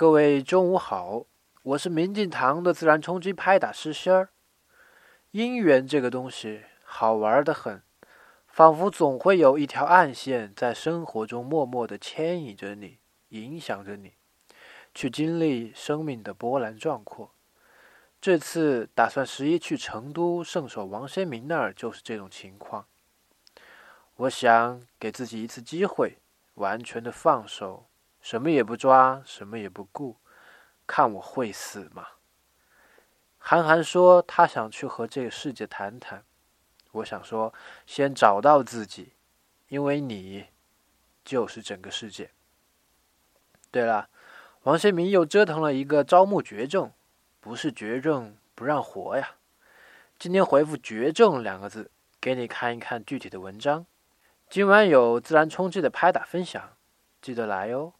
各位中午好，我是明镜堂的自然冲击拍打师仙儿。姻缘这个东西好玩的很，仿佛总会有一条暗线在生活中默默的牵引着你，影响着你，去经历生命的波澜壮阔。这次打算十一去成都圣手王先明那儿，就是这种情况。我想给自己一次机会，完全的放手，什么也不抓，什么也不顾，看我会死吗？韩寒说他想去和这个世界谈谈，我想说先找到自己，因为你就是整个世界。对了，王先明又折腾了一个招募绝症，不是绝症不让活呀。今天回复“绝症”两个字，给你看一看具体的文章。今晚有自然冲击的拍打分享，记得来哦。